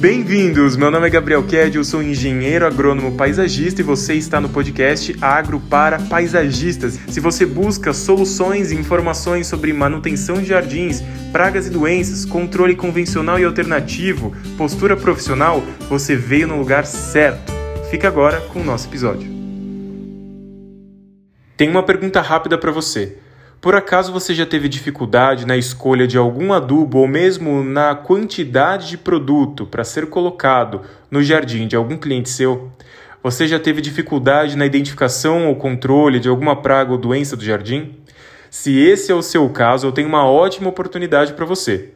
Bem-vindos! Meu nome é Gabriel Ked, eu sou engenheiro agrônomo paisagista e você está no podcast Agro para Paisagistas. Se você busca soluções e informações sobre manutenção de jardins, pragas e doenças, controle convencional e alternativo, postura profissional, você veio no lugar certo. Fica agora com o nosso episódio. Tenho uma pergunta rápida para você. Por acaso você já teve dificuldade na escolha de algum adubo ou mesmo na quantidade de produto para ser colocado no jardim de algum cliente seu? Você já teve dificuldade na identificação ou controle de alguma praga ou doença do jardim? Se esse é o seu caso, eu tenho uma ótima oportunidade para você.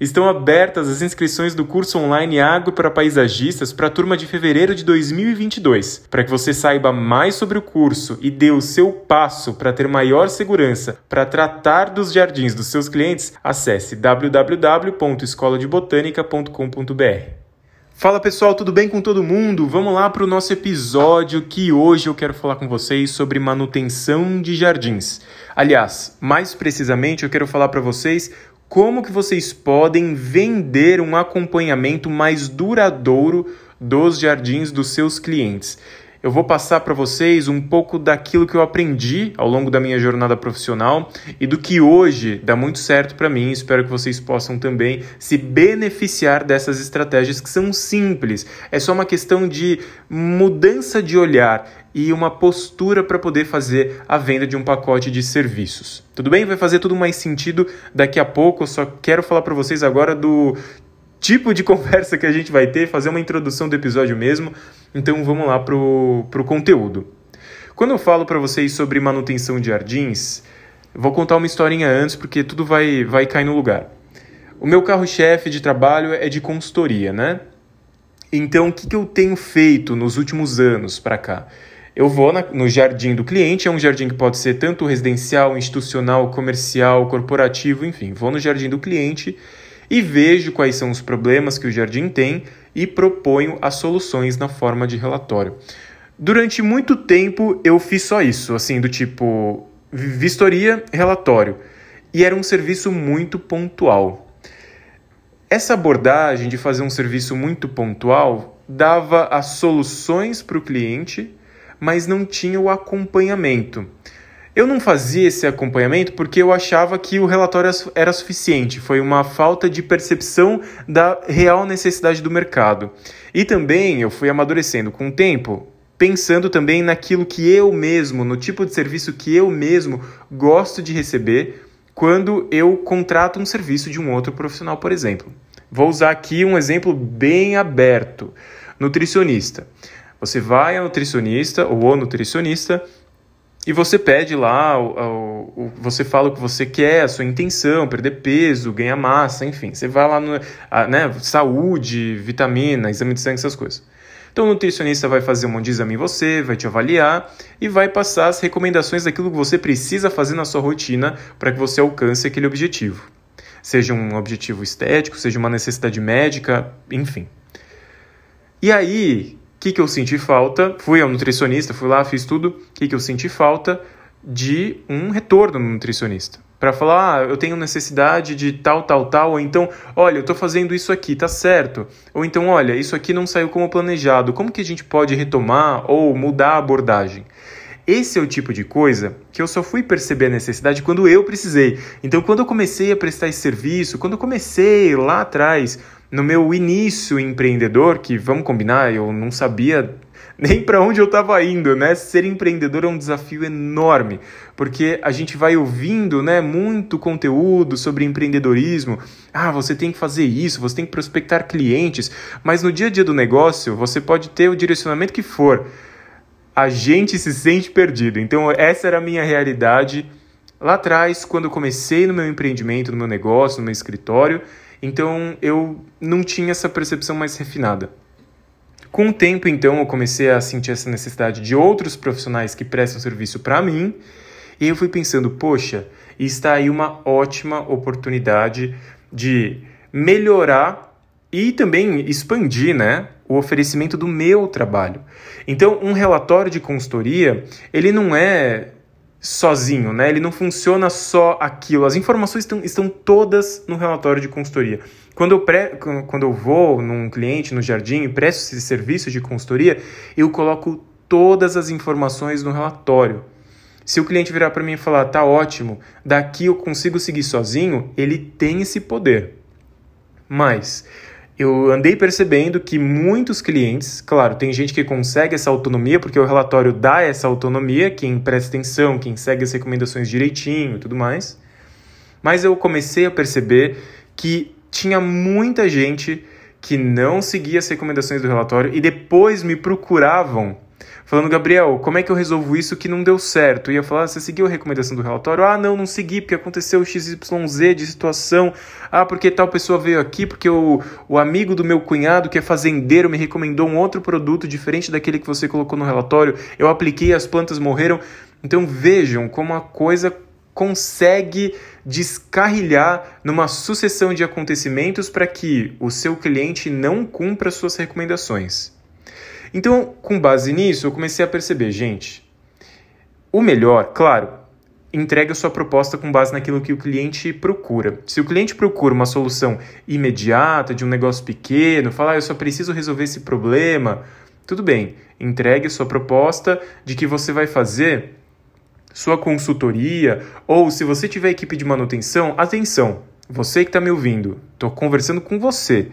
Estão abertas as inscrições do curso online Agro para Paisagistas para a turma de fevereiro de 2022. Para que você saiba mais sobre o curso e dê o seu passo para ter maior segurança para tratar dos jardins dos seus clientes, acesse www.escoladebotanica.com.br. Fala pessoal, tudo bem com todo mundo? Vamos lá para o nosso episódio que hoje eu quero falar com vocês sobre manutenção de jardins. Aliás, mais precisamente, eu quero falar para vocês como que vocês podem vender um acompanhamento mais duradouro dos jardins dos seus clientes. Eu vou passar para vocês um pouco daquilo que eu aprendi ao longo da minha jornada profissional e do que hoje dá muito certo para mim. Espero que vocês possam também se beneficiar dessas estratégias que são simples. É só uma questão de mudança de olhar e uma postura para poder fazer a venda de um pacote de serviços. Tudo bem? Vai fazer tudo mais sentido daqui a pouco. Eu só quero falar para vocês agora do tipo de conversa que a gente vai ter, fazer uma introdução do episódio mesmo. Então vamos lá pro, pro conteúdo. Quando eu falo para vocês sobre manutenção de jardins, vou contar uma historinha antes porque tudo vai, vai cair no lugar. O meu carro-chefe de trabalho é de consultoria, né? Então, o que, que eu tenho feito nos últimos anos para cá? Eu vou na, no jardim do cliente, é um jardim que pode ser tanto residencial, institucional, comercial, corporativo, enfim. Vou no jardim do cliente e vejo quais são os problemas que o jardim tem e proponho as soluções na forma de relatório. Durante muito tempo eu fiz só isso, assim, do tipo vistoria, relatório. E era um serviço muito pontual. Essa abordagem de fazer um serviço muito pontual dava as soluções para o cliente mas não tinha o acompanhamento. Eu não fazia esse acompanhamento porque eu achava que o relatório era suficiente, foi uma falta de percepção da real necessidade do mercado. E também eu fui amadurecendo com o tempo, pensando também naquilo que eu mesmo, no tipo de serviço que eu mesmo gosto de receber quando eu contrato um serviço de um outro profissional, por exemplo. Vou usar aqui um exemplo bem aberto: nutricionista. Você vai ao nutricionista ou ao nutricionista e você pede lá, o, o, você fala o que você quer, a sua intenção, perder peso, ganhar massa, enfim. Você vai lá no a, né, saúde, vitamina, exame de sangue, essas coisas. Então o nutricionista vai fazer um monte de exame em você, vai te avaliar e vai passar as recomendações daquilo que você precisa fazer na sua rotina para que você alcance aquele objetivo. Seja um objetivo estético, seja uma necessidade médica, enfim. E aí, que, que eu senti falta? Fui ao nutricionista, fui lá, fiz tudo. O que, que eu senti falta? De um retorno no nutricionista. Para falar, ah, eu tenho necessidade de tal, tal, tal, ou então, olha, eu estou fazendo isso aqui, tá certo. Ou então, olha, isso aqui não saiu como planejado, como que a gente pode retomar ou mudar a abordagem? Esse é o tipo de coisa que eu só fui perceber a necessidade quando eu precisei. Então, quando eu comecei a prestar esse serviço, quando eu comecei lá atrás, no meu início empreendedor, que vamos combinar, eu não sabia nem para onde eu estava indo, né? Ser empreendedor é um desafio enorme, porque a gente vai ouvindo, né, muito conteúdo sobre empreendedorismo. Ah, você tem que fazer isso, você tem que prospectar clientes, mas no dia a dia do negócio, você pode ter o direcionamento que for. A gente se sente perdido. Então, essa era a minha realidade lá atrás, quando eu comecei no meu empreendimento, no meu negócio, no meu escritório, então eu não tinha essa percepção mais refinada. Com o tempo, então, eu comecei a sentir essa necessidade de outros profissionais que prestam serviço para mim, e eu fui pensando, poxa, está aí uma ótima oportunidade de melhorar e também expandir, né, o oferecimento do meu trabalho. Então, um relatório de consultoria, ele não é sozinho, né? Ele não funciona só aquilo. As informações estão, estão todas no relatório de consultoria. Quando eu, pré, quando eu vou num cliente no jardim e presto esse serviço de consultoria, eu coloco todas as informações no relatório. Se o cliente virar para mim e falar, tá ótimo, daqui eu consigo seguir sozinho, ele tem esse poder. Mas eu andei percebendo que muitos clientes, claro, tem gente que consegue essa autonomia, porque o relatório dá essa autonomia, quem presta atenção, quem segue as recomendações direitinho e tudo mais. Mas eu comecei a perceber que tinha muita gente que não seguia as recomendações do relatório e depois me procuravam falando, Gabriel, como é que eu resolvo isso que não deu certo? E eu falar, ah, você seguiu a recomendação do relatório? Ah, não, não segui, porque aconteceu XYZ de situação. Ah, porque tal pessoa veio aqui, porque o, o amigo do meu cunhado, que é fazendeiro, me recomendou um outro produto diferente daquele que você colocou no relatório. Eu apliquei, as plantas morreram. Então vejam como a coisa consegue descarrilhar numa sucessão de acontecimentos para que o seu cliente não cumpra suas recomendações. Então, com base nisso, eu comecei a perceber, gente, o melhor, claro, entregue a sua proposta com base naquilo que o cliente procura. Se o cliente procura uma solução imediata, de um negócio pequeno, falar, ah, eu só preciso resolver esse problema, tudo bem, entregue a sua proposta de que você vai fazer sua consultoria, ou se você tiver equipe de manutenção, atenção, você que está me ouvindo, estou conversando com você.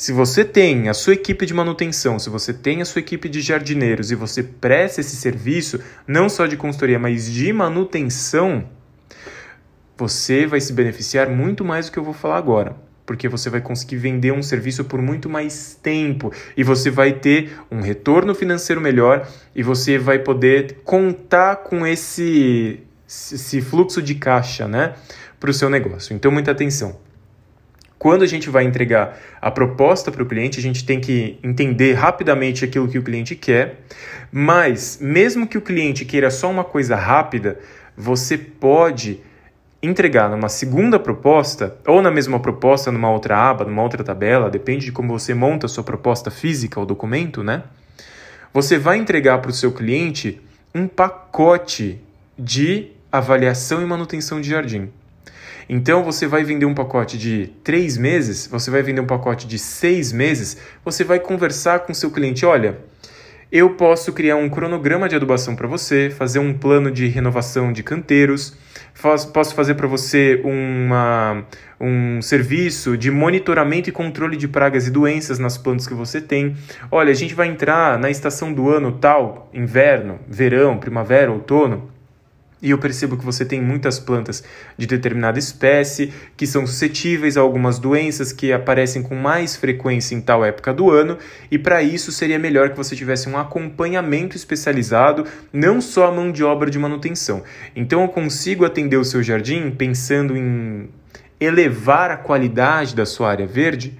Se você tem a sua equipe de manutenção, se você tem a sua equipe de jardineiros e você presta esse serviço, não só de consultoria, mas de manutenção, você vai se beneficiar muito mais do que eu vou falar agora. Porque você vai conseguir vender um serviço por muito mais tempo e você vai ter um retorno financeiro melhor e você vai poder contar com esse, esse fluxo de caixa né, para o seu negócio. Então, muita atenção. Quando a gente vai entregar a proposta para o cliente, a gente tem que entender rapidamente aquilo que o cliente quer, mas mesmo que o cliente queira só uma coisa rápida, você pode entregar numa segunda proposta, ou na mesma proposta, numa outra aba, numa outra tabela, depende de como você monta a sua proposta física, o documento, né? Você vai entregar para o seu cliente um pacote de avaliação e manutenção de jardim. Então você vai vender um pacote de três meses, você vai vender um pacote de seis meses, você vai conversar com seu cliente, olha, eu posso criar um cronograma de adubação para você, fazer um plano de renovação de canteiros, posso fazer para você uma, um serviço de monitoramento e controle de pragas e doenças nas plantas que você tem. Olha, a gente vai entrar na estação do ano tal, inverno, verão, primavera, outono e eu percebo que você tem muitas plantas de determinada espécie que são suscetíveis a algumas doenças que aparecem com mais frequência em tal época do ano, e para isso seria melhor que você tivesse um acompanhamento especializado, não só a mão de obra de manutenção. Então eu consigo atender o seu jardim pensando em elevar a qualidade da sua área verde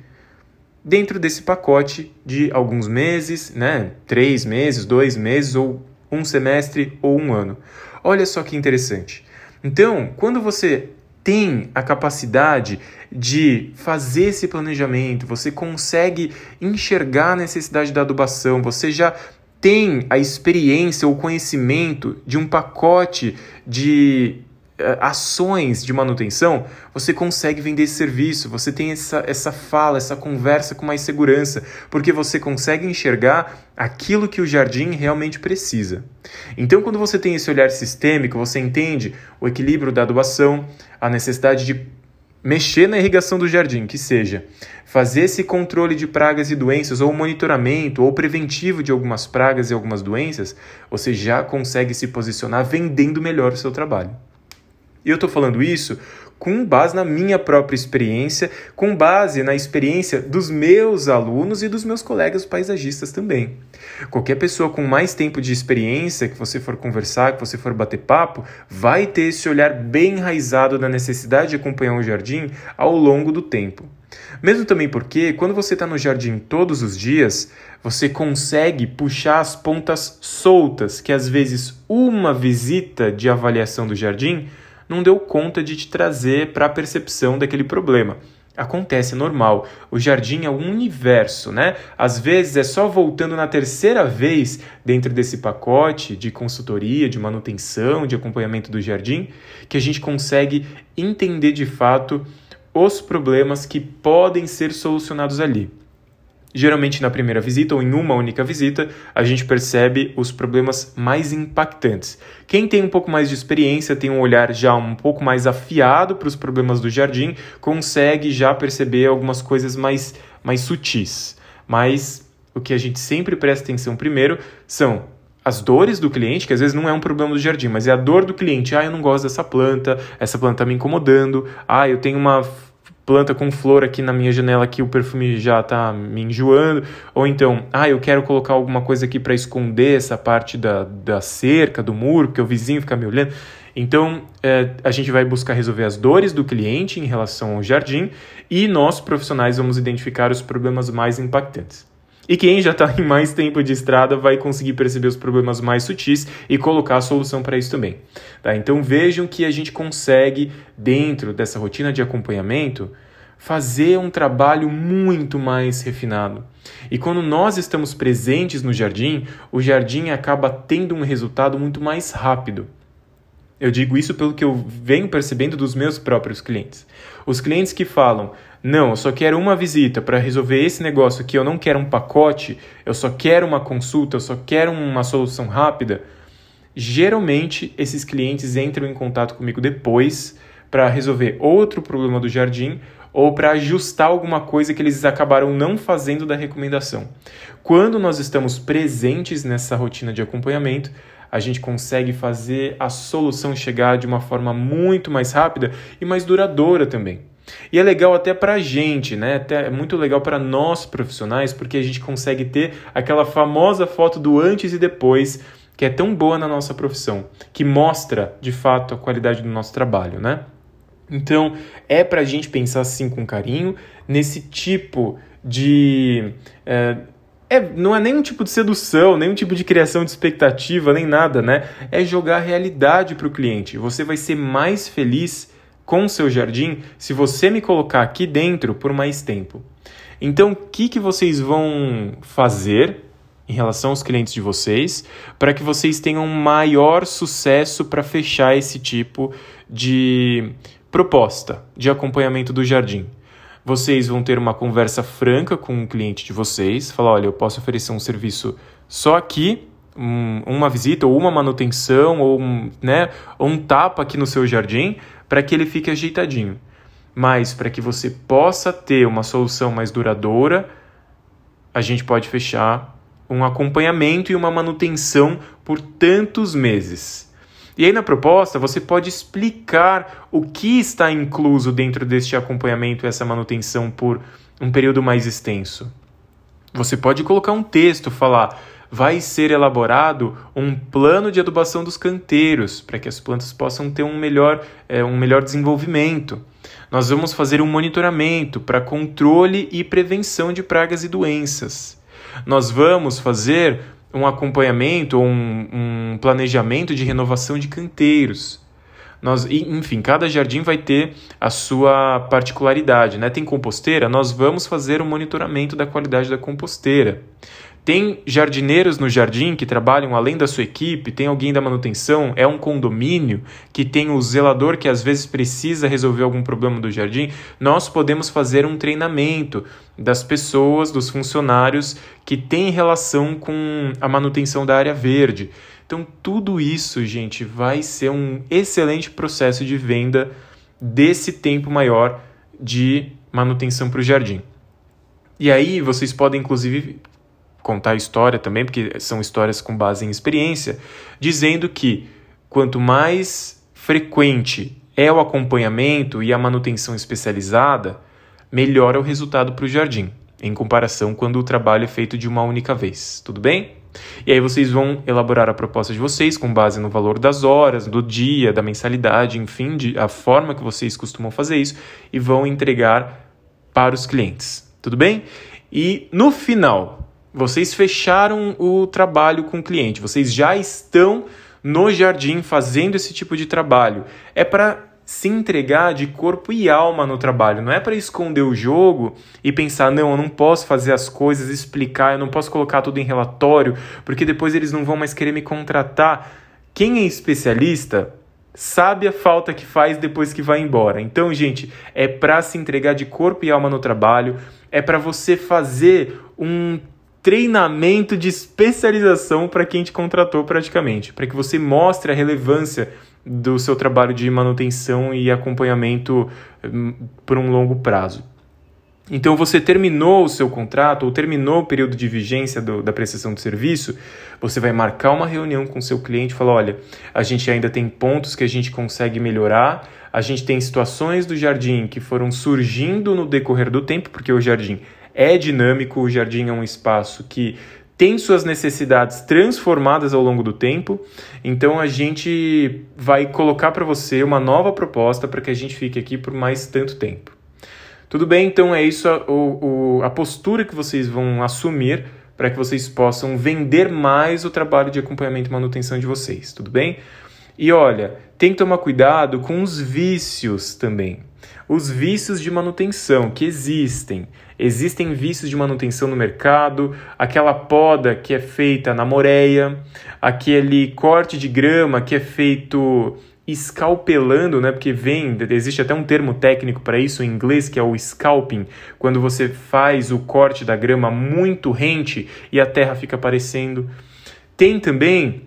dentro desse pacote de alguns meses, né? Três meses, dois meses, ou um semestre ou um ano. Olha só que interessante. Então, quando você tem a capacidade de fazer esse planejamento, você consegue enxergar a necessidade da adubação, você já tem a experiência ou conhecimento de um pacote de ações de manutenção, você consegue vender esse serviço, você tem essa, essa fala, essa conversa com mais segurança, porque você consegue enxergar aquilo que o jardim realmente precisa. Então, quando você tem esse olhar sistêmico, você entende o equilíbrio da adubação, a necessidade de mexer na irrigação do jardim, que seja fazer esse controle de pragas e doenças, ou monitoramento, ou preventivo de algumas pragas e algumas doenças, você já consegue se posicionar vendendo melhor o seu trabalho. E eu estou falando isso com base na minha própria experiência, com base na experiência dos meus alunos e dos meus colegas paisagistas também. Qualquer pessoa com mais tempo de experiência que você for conversar, que você for bater papo, vai ter esse olhar bem enraizado na necessidade de acompanhar um jardim ao longo do tempo. Mesmo também porque, quando você está no jardim todos os dias, você consegue puxar as pontas soltas que às vezes uma visita de avaliação do jardim não deu conta de te trazer para a percepção daquele problema. Acontece, é normal. O jardim é um universo, né? Às vezes é só voltando na terceira vez dentro desse pacote de consultoria, de manutenção, de acompanhamento do jardim, que a gente consegue entender de fato os problemas que podem ser solucionados ali. Geralmente, na primeira visita ou em uma única visita, a gente percebe os problemas mais impactantes. Quem tem um pouco mais de experiência, tem um olhar já um pouco mais afiado para os problemas do jardim, consegue já perceber algumas coisas mais, mais sutis. Mas o que a gente sempre presta atenção primeiro são as dores do cliente, que às vezes não é um problema do jardim, mas é a dor do cliente. Ah, eu não gosto dessa planta, essa planta está me incomodando. Ah, eu tenho uma planta com flor aqui na minha janela que o perfume já está me enjoando, ou então, ah, eu quero colocar alguma coisa aqui para esconder essa parte da, da cerca, do muro, porque o vizinho fica me olhando. Então, é, a gente vai buscar resolver as dores do cliente em relação ao jardim e nós, profissionais, vamos identificar os problemas mais impactantes. E quem já está em mais tempo de estrada vai conseguir perceber os problemas mais sutis e colocar a solução para isso também. Tá? Então vejam que a gente consegue, dentro dessa rotina de acompanhamento, fazer um trabalho muito mais refinado. E quando nós estamos presentes no jardim, o jardim acaba tendo um resultado muito mais rápido. Eu digo isso pelo que eu venho percebendo dos meus próprios clientes. Os clientes que falam, não, eu só quero uma visita para resolver esse negócio aqui, eu não quero um pacote, eu só quero uma consulta, eu só quero uma solução rápida. Geralmente, esses clientes entram em contato comigo depois para resolver outro problema do jardim ou para ajustar alguma coisa que eles acabaram não fazendo da recomendação. Quando nós estamos presentes nessa rotina de acompanhamento, a gente consegue fazer a solução chegar de uma forma muito mais rápida e mais duradoura também. E é legal até para a gente, né? Até é muito legal para nós profissionais, porque a gente consegue ter aquela famosa foto do antes e depois, que é tão boa na nossa profissão, que mostra de fato a qualidade do nosso trabalho, né? Então, é para a gente pensar assim com carinho, nesse tipo de. É, é, não é nenhum tipo de sedução, nenhum tipo de criação de expectativa, nem nada, né? É jogar a realidade para o cliente. Você vai ser mais feliz com o seu jardim se você me colocar aqui dentro por mais tempo. Então, o que, que vocês vão fazer em relação aos clientes de vocês para que vocês tenham maior sucesso para fechar esse tipo de proposta de acompanhamento do jardim? Vocês vão ter uma conversa franca com o cliente de vocês, falar, olha, eu posso oferecer um serviço só aqui, um, uma visita ou uma manutenção ou um, né, ou um tapa aqui no seu jardim, para que ele fique ajeitadinho. Mas para que você possa ter uma solução mais duradoura, a gente pode fechar um acompanhamento e uma manutenção por tantos meses. E aí na proposta você pode explicar o que está incluso dentro deste acompanhamento e essa manutenção por um período mais extenso. Você pode colocar um texto, falar: vai ser elaborado um plano de adubação dos canteiros para que as plantas possam ter um melhor, é, um melhor desenvolvimento. Nós vamos fazer um monitoramento para controle e prevenção de pragas e doenças. Nós vamos fazer um acompanhamento, um, um planejamento de renovação de canteiros. Nós, enfim, cada jardim vai ter a sua particularidade. Né? Tem composteira? Nós vamos fazer um monitoramento da qualidade da composteira. Tem jardineiros no jardim que trabalham além da sua equipe, tem alguém da manutenção, é um condomínio que tem o zelador que às vezes precisa resolver algum problema do jardim. Nós podemos fazer um treinamento das pessoas, dos funcionários que têm relação com a manutenção da área verde. Então, tudo isso, gente, vai ser um excelente processo de venda desse tempo maior de manutenção para o jardim. E aí, vocês podem, inclusive, contar história também, porque são histórias com base em experiência, dizendo que quanto mais frequente é o acompanhamento e a manutenção especializada, melhor é o resultado para o jardim, em comparação quando o trabalho é feito de uma única vez. Tudo bem? E aí vocês vão elaborar a proposta de vocês com base no valor das horas, do dia, da mensalidade, enfim, de, a forma que vocês costumam fazer isso e vão entregar para os clientes. Tudo bem? E no final, vocês fecharam o trabalho com o cliente, vocês já estão no jardim fazendo esse tipo de trabalho. É para se entregar de corpo e alma no trabalho. Não é para esconder o jogo e pensar, não, eu não posso fazer as coisas, explicar, eu não posso colocar tudo em relatório, porque depois eles não vão mais querer me contratar. Quem é especialista sabe a falta que faz depois que vai embora. Então, gente, é para se entregar de corpo e alma no trabalho, é para você fazer um treinamento de especialização para quem te contratou praticamente, para que você mostre a relevância do seu trabalho de manutenção e acompanhamento hum, por um longo prazo. Então, você terminou o seu contrato ou terminou o período de vigência do, da prestação de serviço, você vai marcar uma reunião com o seu cliente e falar: olha, a gente ainda tem pontos que a gente consegue melhorar, a gente tem situações do jardim que foram surgindo no decorrer do tempo, porque o jardim é dinâmico, o jardim é um espaço que tem suas necessidades transformadas ao longo do tempo. Então a gente vai colocar para você uma nova proposta para que a gente fique aqui por mais tanto tempo. Tudo bem? Então é isso a, o, a postura que vocês vão assumir para que vocês possam vender mais o trabalho de acompanhamento e manutenção de vocês. Tudo bem? E olha, tem que tomar cuidado com os vícios também. Os vícios de manutenção que existem. Existem vícios de manutenção no mercado, aquela poda que é feita na moreia, aquele corte de grama que é feito escalpelando, né? Porque vem, existe até um termo técnico para isso em inglês que é o scalping, quando você faz o corte da grama muito rente e a terra fica aparecendo. Tem também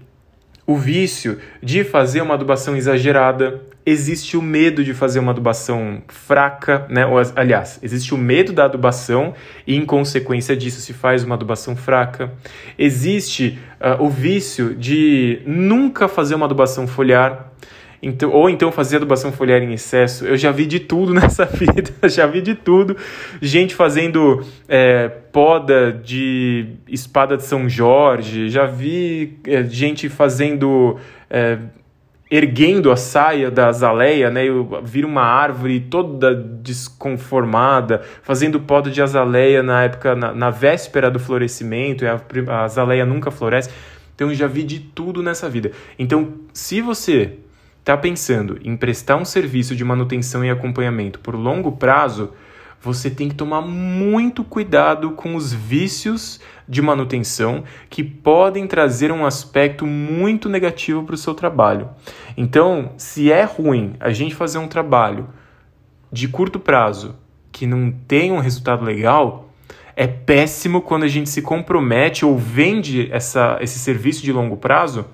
o vício de fazer uma adubação exagerada, existe o medo de fazer uma adubação fraca, né? Ou, aliás, existe o medo da adubação e, em consequência disso, se faz uma adubação fraca. Existe uh, o vício de nunca fazer uma adubação foliar. Então, ou então fazer adubação foliar em excesso. Eu já vi de tudo nessa vida, já vi de tudo. Gente fazendo é, poda de espada de São Jorge, já vi é, gente fazendo. É, erguendo a saia da azaleia, né? Vira uma árvore toda desconformada, fazendo poda de azaleia na época, na, na véspera do florescimento, a, a azaleia nunca floresce. Então eu já vi de tudo nessa vida. Então, se você está pensando em prestar um serviço de manutenção e acompanhamento por longo prazo, você tem que tomar muito cuidado com os vícios de manutenção que podem trazer um aspecto muito negativo para o seu trabalho. Então, se é ruim a gente fazer um trabalho de curto prazo que não tem um resultado legal, é péssimo quando a gente se compromete ou vende essa, esse serviço de longo prazo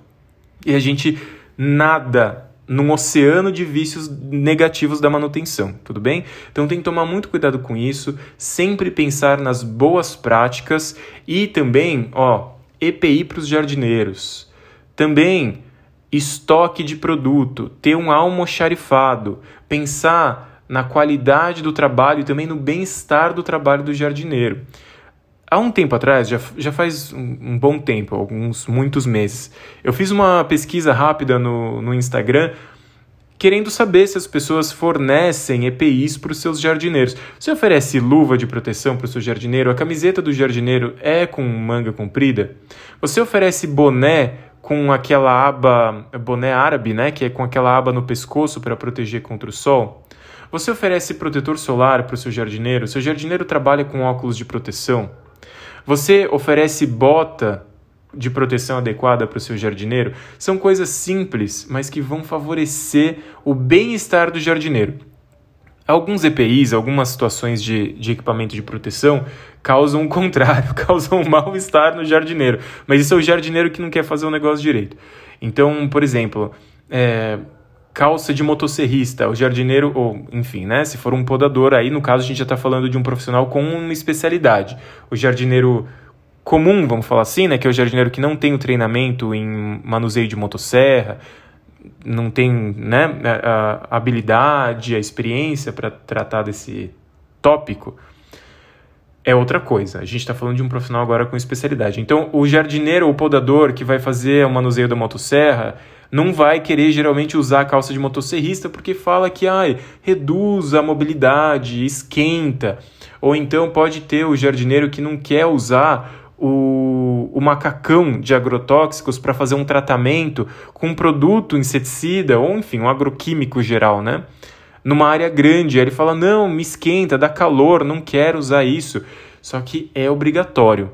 e a gente nada num oceano de vícios negativos da manutenção, tudo bem? Então tem que tomar muito cuidado com isso, sempre pensar nas boas práticas e também, ó, EPI para os jardineiros. Também estoque de produto, ter um almoxarifado, pensar na qualidade do trabalho e também no bem-estar do trabalho do jardineiro. Há um tempo atrás, já, já faz um, um, bom tempo, alguns muitos meses, eu fiz uma pesquisa rápida no, no Instagram querendo saber se as pessoas fornecem EPIs para os seus jardineiros. Você oferece luva de proteção para o seu jardineiro? A camiseta do jardineiro é com manga comprida? Você oferece boné com aquela aba, boné árabe, né, que é com aquela aba no pescoço para proteger contra o sol? Você oferece protetor solar para o seu jardineiro? Seu jardineiro trabalha com óculos de proteção? Você oferece bota de proteção adequada para o seu jardineiro? São coisas simples, mas que vão favorecer o bem-estar do jardineiro. Alguns EPIs, algumas situações de, de equipamento de proteção causam o contrário, causam um mal-estar no jardineiro. Mas isso é o jardineiro que não quer fazer o negócio direito. Então, por exemplo, é, calça de motosserrista, o jardineiro, ou enfim, né? Se for um podador, aí no caso a gente já está falando de um profissional com uma especialidade. O jardineiro comum, vamos falar assim, né? Que é o jardineiro que não tem o treinamento em manuseio de motosserra, não tem né, a, habilidade, a experiência para tratar desse tópico, é outra coisa. A gente está falando de um profissional agora com especialidade. Então, o jardineiro ou podador que vai fazer o manuseio da motosserra não vai querer geralmente usar a calça de motosserrista porque fala que ai, reduz a mobilidade, esquenta. Ou então pode ter o jardineiro que não quer usar o, o macacão de agrotóxicos para fazer um tratamento com um produto inseticida ou, enfim, um agroquímico geral, né? Numa área grande. Aí ele fala: não, me esquenta, dá calor, não quero usar isso. Só que é obrigatório.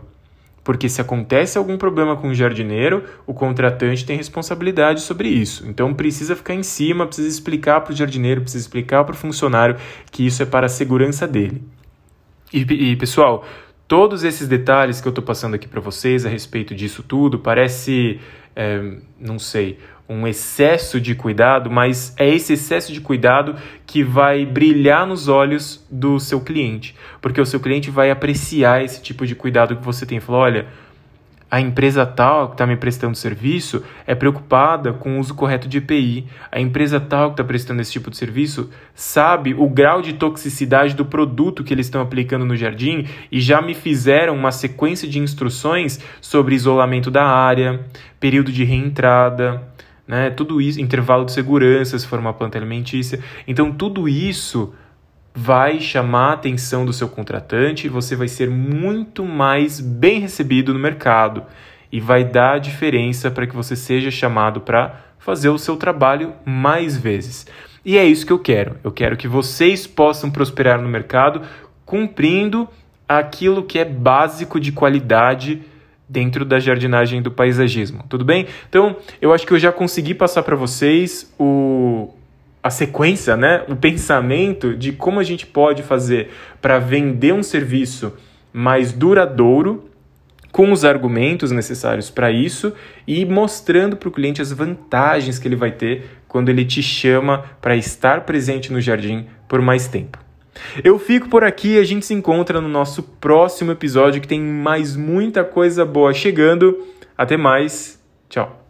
Porque se acontece algum problema com o jardineiro, o contratante tem responsabilidade sobre isso. Então precisa ficar em cima, precisa explicar para o jardineiro, precisa explicar para o funcionário que isso é para a segurança dele. E, e pessoal, todos esses detalhes que eu estou passando aqui para vocês a respeito disso tudo parece, é, não sei, um excesso de cuidado, mas é esse excesso de cuidado que vai brilhar nos olhos do seu cliente, porque o seu cliente vai apreciar esse tipo de cuidado que você tem. Falou, olha, a empresa tal que está me prestando serviço é preocupada com o uso correto de EPI. A empresa tal que está prestando esse tipo de serviço sabe o grau de toxicidade do produto que eles estão aplicando no jardim e já me fizeram uma sequência de instruções sobre isolamento da área, período de reentrada, né? Tudo isso, intervalo de segurança, se for uma planta alimentícia. Então, tudo isso vai chamar a atenção do seu contratante e você vai ser muito mais bem recebido no mercado e vai dar diferença para que você seja chamado para fazer o seu trabalho mais vezes. E é isso que eu quero. Eu quero que vocês possam prosperar no mercado cumprindo aquilo que é básico de qualidade dentro da jardinagem do paisagismo. Tudo bem? Então, eu acho que eu já consegui passar para vocês o a sequência, né, o pensamento de como a gente pode fazer para vender um serviço mais duradouro com os argumentos necessários para isso e mostrando para o cliente as vantagens que ele vai ter quando ele te chama para estar presente no jardim por mais tempo. Eu fico por aqui, a gente se encontra no nosso próximo episódio que tem mais muita coisa boa chegando. Até mais, tchau.